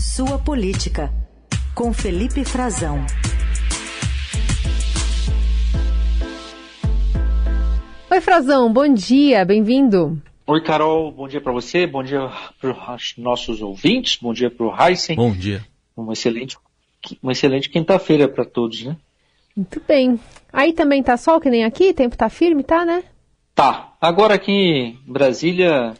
Sua Política, com Felipe Frazão. Oi, Frazão, bom dia, bem-vindo. Oi, Carol, bom dia para você, bom dia para os nossos ouvintes, bom dia para o Heisen. Bom dia. Uma excelente, uma excelente quinta-feira para todos, né? Muito bem. Aí também tá sol, que nem aqui? Tempo tá firme, tá, né? Tá. Agora aqui em Brasília,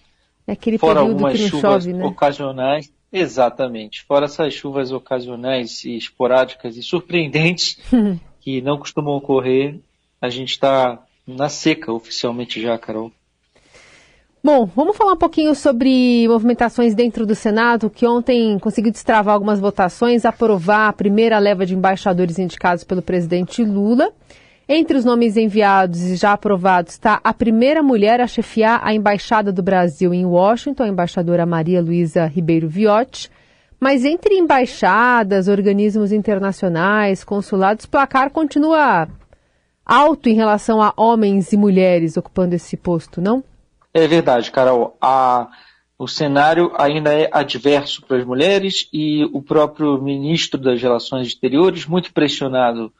é aquele fora período algumas que não chuvas chove, né? ocasionais, exatamente, fora essas chuvas ocasionais e esporádicas e surpreendentes que não costumam ocorrer, a gente está na seca oficialmente já, Carol. Bom, vamos falar um pouquinho sobre movimentações dentro do Senado, que ontem conseguiu destravar algumas votações, aprovar a primeira leva de embaixadores indicados pelo presidente Lula. Entre os nomes enviados e já aprovados está a primeira mulher a chefiar a Embaixada do Brasil em Washington, a embaixadora Maria Luísa Ribeiro Viotti. Mas entre embaixadas, organismos internacionais, consulados, o placar continua alto em relação a homens e mulheres ocupando esse posto, não? É verdade, Carol. A, o cenário ainda é adverso para as mulheres e o próprio ministro das Relações Exteriores, muito pressionado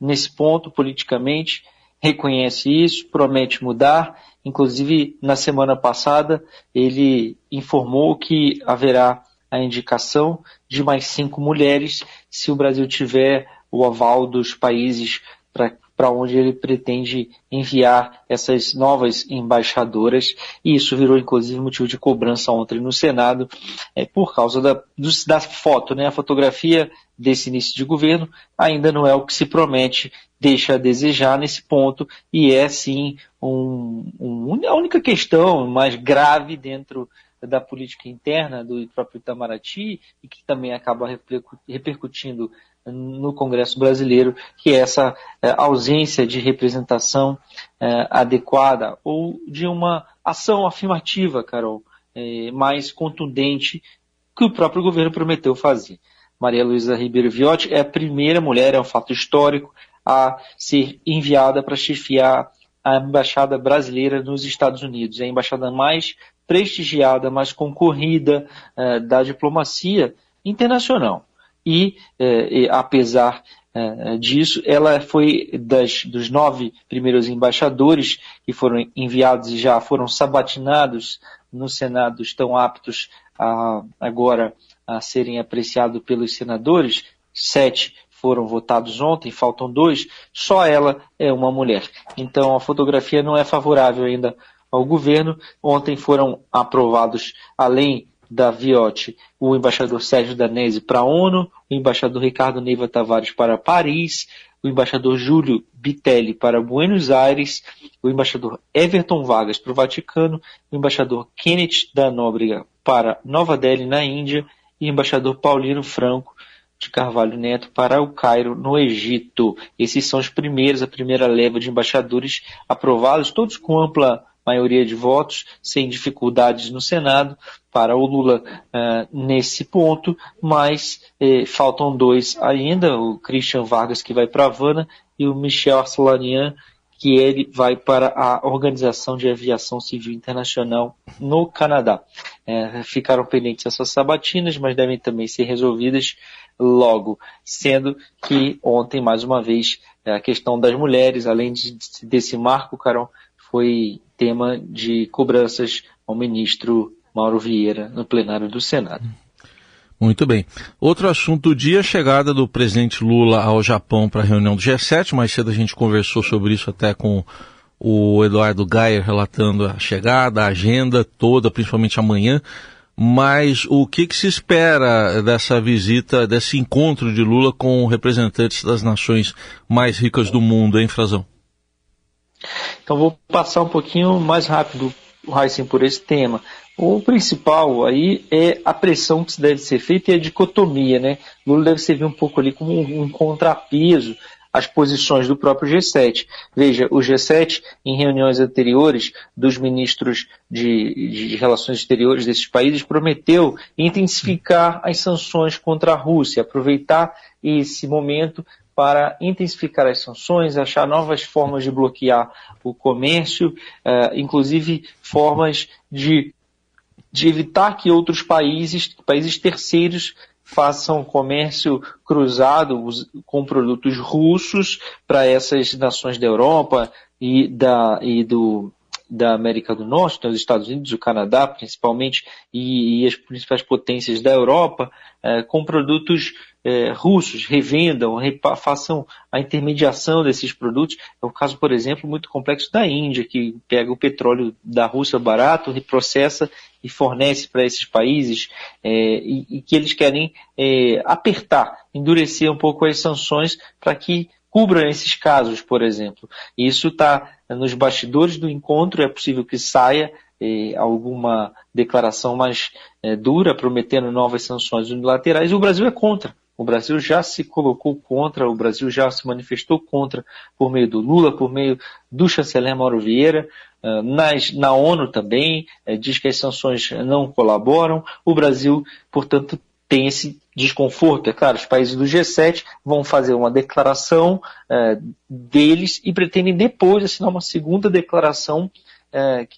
nesse ponto politicamente, reconhece isso, promete mudar. Inclusive, na semana passada, ele informou que haverá a indicação de mais cinco mulheres se o Brasil tiver o aval dos países para para onde ele pretende enviar essas novas embaixadoras, e isso virou inclusive motivo de cobrança ontem no Senado, é, por causa da, do, da foto, né? A fotografia desse início de governo ainda não é o que se promete, deixa a desejar nesse ponto, e é sim um, um, a única questão mais grave dentro da política interna do próprio Itamaraty e que também acaba repercutindo no Congresso brasileiro, que é essa é, ausência de representação é, adequada ou de uma ação afirmativa, Carol, é, mais contundente que o próprio governo prometeu fazer. Maria Luísa Ribeiro Viotti é a primeira mulher, é um fato histórico, a ser enviada para chefiar a embaixada brasileira nos Estados Unidos. É a embaixada mais prestigiada, mais concorrida da diplomacia internacional. E, eh, apesar eh, disso, ela foi das, dos nove primeiros embaixadores que foram enviados e já foram sabatinados no Senado, estão aptos a, agora a serem apreciados pelos senadores, sete foram votados ontem, faltam dois, só ela é uma mulher. Então a fotografia não é favorável ainda ao governo. Ontem foram aprovados, além da Viotti, o embaixador Sérgio Danese para a ONU, o embaixador Ricardo Neiva Tavares para Paris, o embaixador Júlio Bitelli para Buenos Aires, o embaixador Everton Vargas para o Vaticano, o embaixador Kenneth da Nóbrega para Nova Delhi, na Índia, e o embaixador Paulino Franco de Carvalho Neto para o Cairo, no Egito. Esses são os primeiros, a primeira leva de embaixadores aprovados, todos com ampla maioria de votos, sem dificuldades no Senado para o Lula uh, nesse ponto, mas eh, faltam dois ainda, o Christian Vargas que vai para Havana e o Michel Arcelanian que ele vai para a Organização de Aviação Civil Internacional no Canadá. É, ficaram pendentes essas sabatinas, mas devem também ser resolvidas logo, sendo que ontem, mais uma vez, a questão das mulheres, além de, desse marco, Carol, foi tema de cobranças ao ministro Mauro Vieira no plenário do Senado. Muito bem. Outro assunto do dia, chegada do presidente Lula ao Japão para a reunião do G7. Mais cedo a gente conversou sobre isso até com o Eduardo Gayer relatando a chegada, a agenda toda, principalmente amanhã. Mas o que, que, se espera dessa visita, desse encontro de Lula com representantes das nações mais ricas do mundo, hein, Frazão? Então vou passar um pouquinho mais rápido, Heisen, por esse tema. O principal aí é a pressão que deve ser feita e a dicotomia, né? Lula deve servir um pouco ali como um, um contrapeso às posições do próprio G7. Veja, o G7, em reuniões anteriores dos ministros de, de, relações exteriores desses países, prometeu intensificar as sanções contra a Rússia, aproveitar esse momento para intensificar as sanções, achar novas formas de bloquear o comércio, uh, inclusive formas de, de evitar que outros países, países terceiros, façam comércio cruzado com produtos russos para essas nações da Europa e, da, e do, da América do Norte, então os Estados Unidos, o Canadá principalmente, e, e as principais potências da Europa, é, com produtos é, russos, revendam, repa, façam a intermediação desses produtos. É o caso, por exemplo, muito complexo da Índia, que pega o petróleo da Rússia barato, reprocessa e fornece para esses países, é, e, e, que eles querem apertar, endurecer um pouco as sanções para que cubram esses casos, por exemplo. Isso está nos bastidores do encontro, é possível que saia eh, alguma declaração mais eh, dura, prometendo novas sanções unilaterais, o Brasil é contra. O Brasil já se colocou contra, o Brasil já se manifestou contra por meio do Lula, por meio do chanceler Mauro Vieira, uh, nas, na ONU também, uh, diz que as sanções não colaboram. O Brasil, portanto, tem esse desconforto. É claro, os países do G7 vão fazer uma declaração uh, deles e pretendem depois assinar uma segunda declaração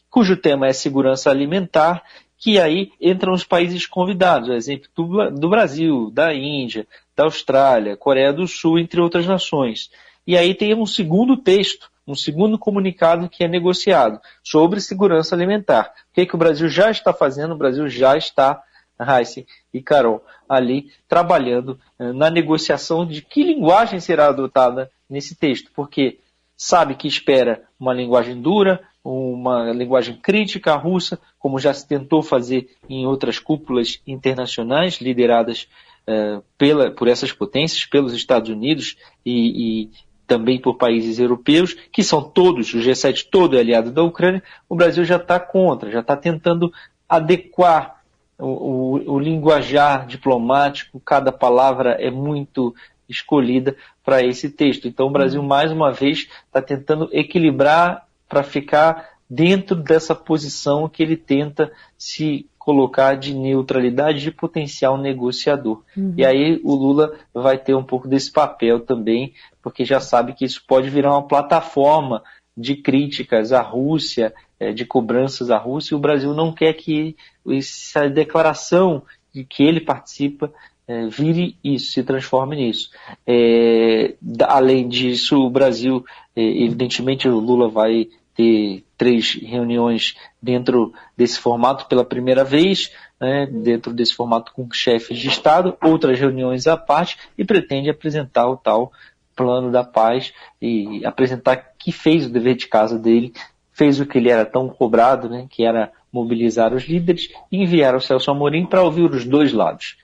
cujo tema é segurança alimentar que aí entram os países convidados, exemplo do, do Brasil, da Índia, da Austrália, Coreia do Sul, entre outras nações. E aí tem um segundo texto, um segundo comunicado que é negociado sobre segurança alimentar. O que, é que o Brasil já está fazendo? O Brasil já está, Heisen e Carol, ali trabalhando eh, na negociação de que linguagem será adotada nesse texto, porque sabe que espera uma linguagem dura, uma linguagem crítica à russa, como já se tentou fazer em outras cúpulas internacionais lideradas uh, pela, por essas potências, pelos Estados Unidos e, e, também por países europeus, que são todos, o G7 todo é aliado da Ucrânia, o Brasil já está contra, já está tentando adequar o, o, o linguajar diplomático, cada palavra é muito escolhida para esse texto. Então o Brasil, mais uma vez, está tentando equilibrar para ficar dentro dessa posição que ele tenta se colocar de neutralidade de potencial negociador. Uhum. E aí o Lula vai ter um pouco desse papel também, porque já sabe que isso pode virar uma plataforma de críticas à Rússia, de cobranças à Rússia, e o Brasil não quer que essa declaração de que ele participa é, vire isso, se transforme nisso. É, além disso, o Brasil, é, evidentemente, o Lula vai ter três reuniões dentro desse formato pela primeira vez, né, dentro desse formato com chefes de Estado, outras reuniões à parte, e pretende apresentar o tal plano da paz e apresentar que fez o dever de casa dele, fez o que ele era tão cobrado, né, que era mobilizar os líderes e enviar o Celso Amorim para ouvir os dois lados.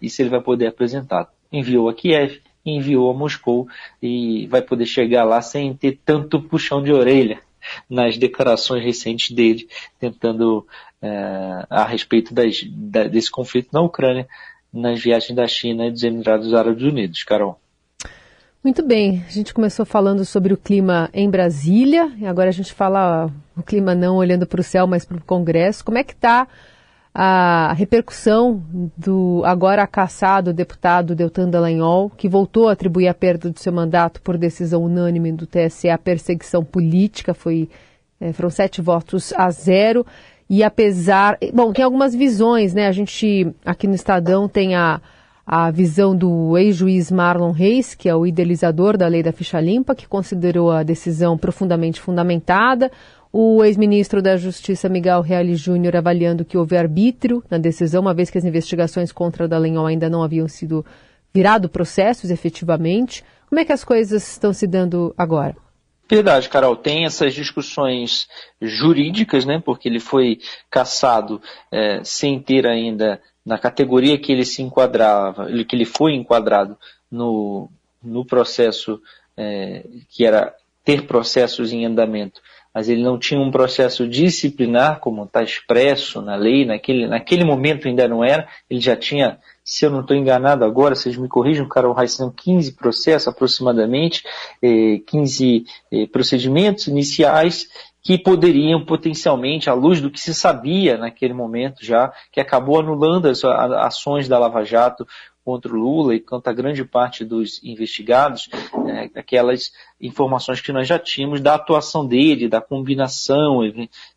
Isso ele vai poder apresentar. Enviou a Kiev, enviou a Moscou e vai poder chegar lá sem ter tanto puxão de orelha nas declarações recentes dele, tentando é, a respeito das, da, desse conflito na Ucrânia, nas viagens da China e dos Emirados Árabes Unidos. Carol. Muito bem, a gente começou falando sobre o clima em Brasília, e agora a gente fala o clima não olhando para o céu, mas para o Congresso. Como é que está a repercussão do agora caçado deputado Deltan Dallagnol, que voltou a atribuir a perda do seu mandato por decisão unânime do TSE à perseguição política, foi, é, foram sete votos a zero. E apesar. Bom, tem algumas visões, né? A gente aqui no Estadão tem a, a visão do ex-juiz Marlon Reis, que é o idealizador da lei da ficha limpa, que considerou a decisão profundamente fundamentada. O ex-ministro da Justiça, Miguel Reale Júnior, avaliando que houve arbítrio na decisão, uma vez que as investigações contra Dallagnol ainda não haviam sido virado processos efetivamente. Como é que as coisas estão se dando agora? Verdade, Carol. Tem essas discussões jurídicas, né? Porque ele foi caçado é, sem ter ainda na categoria que ele se enquadrava, que ele foi enquadrado no, no processo é, que era ter processos em andamento. Mas ele não tinha um processo disciplinar, como está expresso na lei, naquele, naquele momento ainda não era, ele já tinha, se eu não estou enganado agora, vocês me corrijam, Carol Reis, são 15 processos aproximadamente, 15 eh, eh, procedimentos iniciais que poderiam potencialmente, à luz do que se sabia naquele momento já, que acabou anulando as ações da Lava Jato, contra o Lula e contra grande parte dos investigados, é, aquelas informações que nós já tínhamos da atuação dele, da combinação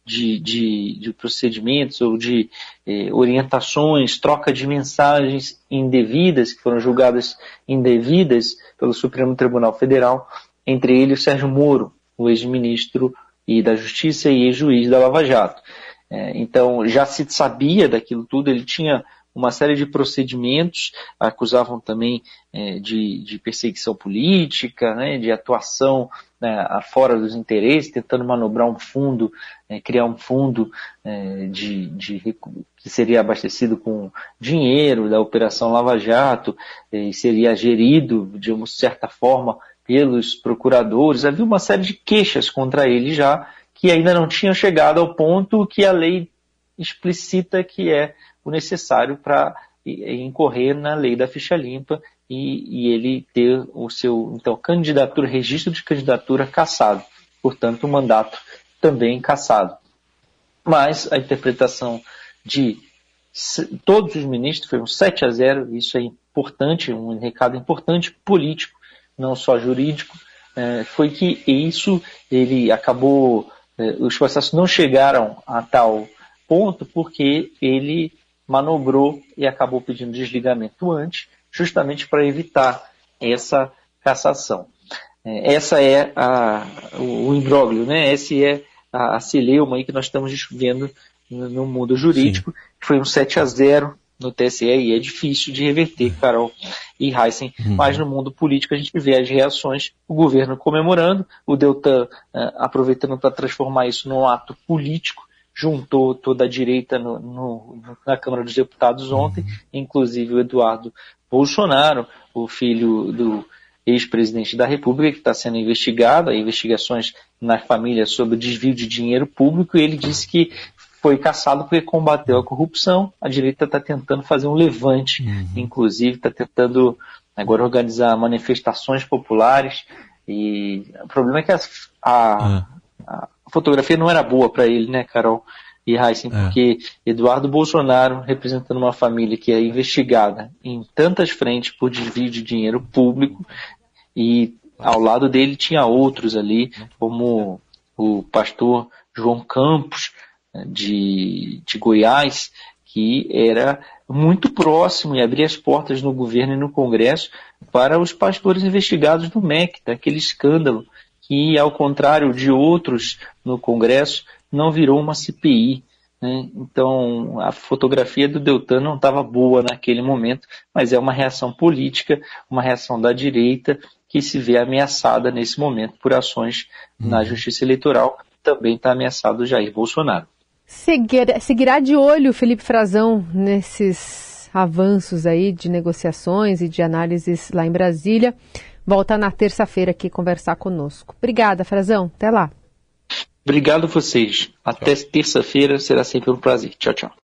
de, de, de procedimentos ou de eh, orientações, troca de mensagens indevidas, que foram julgadas indevidas pelo Supremo Tribunal Federal, entre ele e o Sérgio Moro, o ex-ministro e da Justiça e ex-juiz da Lava Jato. É, então já se sabia daquilo tudo, ele tinha uma série de procedimentos, acusavam também é, de, de, perseguição política, né, de atuação né, fora dos interesses, tentando manobrar um fundo, é, criar um fundo é, de, de, que seria abastecido com dinheiro da Operação Lava Jato e seria gerido de uma certa forma pelos procuradores. Havia uma série de queixas contra ele já, que ainda não tinham chegado ao ponto que a lei explicita que é o necessário para incorrer na lei da ficha limpa e, e, ele ter o seu então candidatura, registro de candidatura cassado, portanto o mandato também cassado. Mas a interpretação de todos os ministros foi um 7 a 0, isso é importante, um recado importante político, não só jurídico, é, foi que isso ele acabou, é, os processos não chegaram a tal ponto porque ele manobrou e acabou pedindo desligamento antes, justamente para evitar essa cassação. É, essa é a, o, imbróglio, né? Essa é a, a celeuma aí que nós estamos vendo no, no mundo jurídico. Sim. Foi um 7 a 0 no TSE e é difícil de reverter, Carol e Heisen. Uhum. Mas no mundo político a gente vê as reações, o governo comemorando, o Deltan uh, aproveitando para transformar isso num ato político, juntou toda a direita no, no, na Câmara dos Deputados ontem, uhum. inclusive o Eduardo Bolsonaro, o filho do ex-presidente da República, que está sendo investigado, investigações na família sobre desvio de dinheiro público, e ele disse que foi caçado porque combateu a corrupção. A direita está tentando fazer um levante, uhum. inclusive está tentando agora organizar manifestações populares. E o problema é que a, a, uhum. a fotografia não era boa para ele, né, Carol e Heisen, é. porque Eduardo Bolsonaro, representando uma família que é investigada em tantas frentes por desvio de dinheiro público, e ao lado dele tinha outros ali, como o pastor João Campos, de, de Goiás, que era muito próximo e abria as portas no governo e no Congresso para os pastores investigados no MEC, daquele escândalo que, ao contrário de outros no Congresso, não virou uma CPI. Né? Então, a fotografia do Deltan não estava boa naquele momento, mas é uma reação política, uma reação da direita que se vê ameaçada nesse momento por ações uhum. na justiça eleitoral. Também está ameaçado o Jair Bolsonaro. Seguirá, seguirá de olho Felipe Frazão nesses avanços aí de negociações e de análises lá em Brasília volta na terça-feira aqui conversar conosco. Obrigada, Frazão. Até lá. Obrigado a vocês. Até terça-feira será sempre um prazer. Tchau, tchau.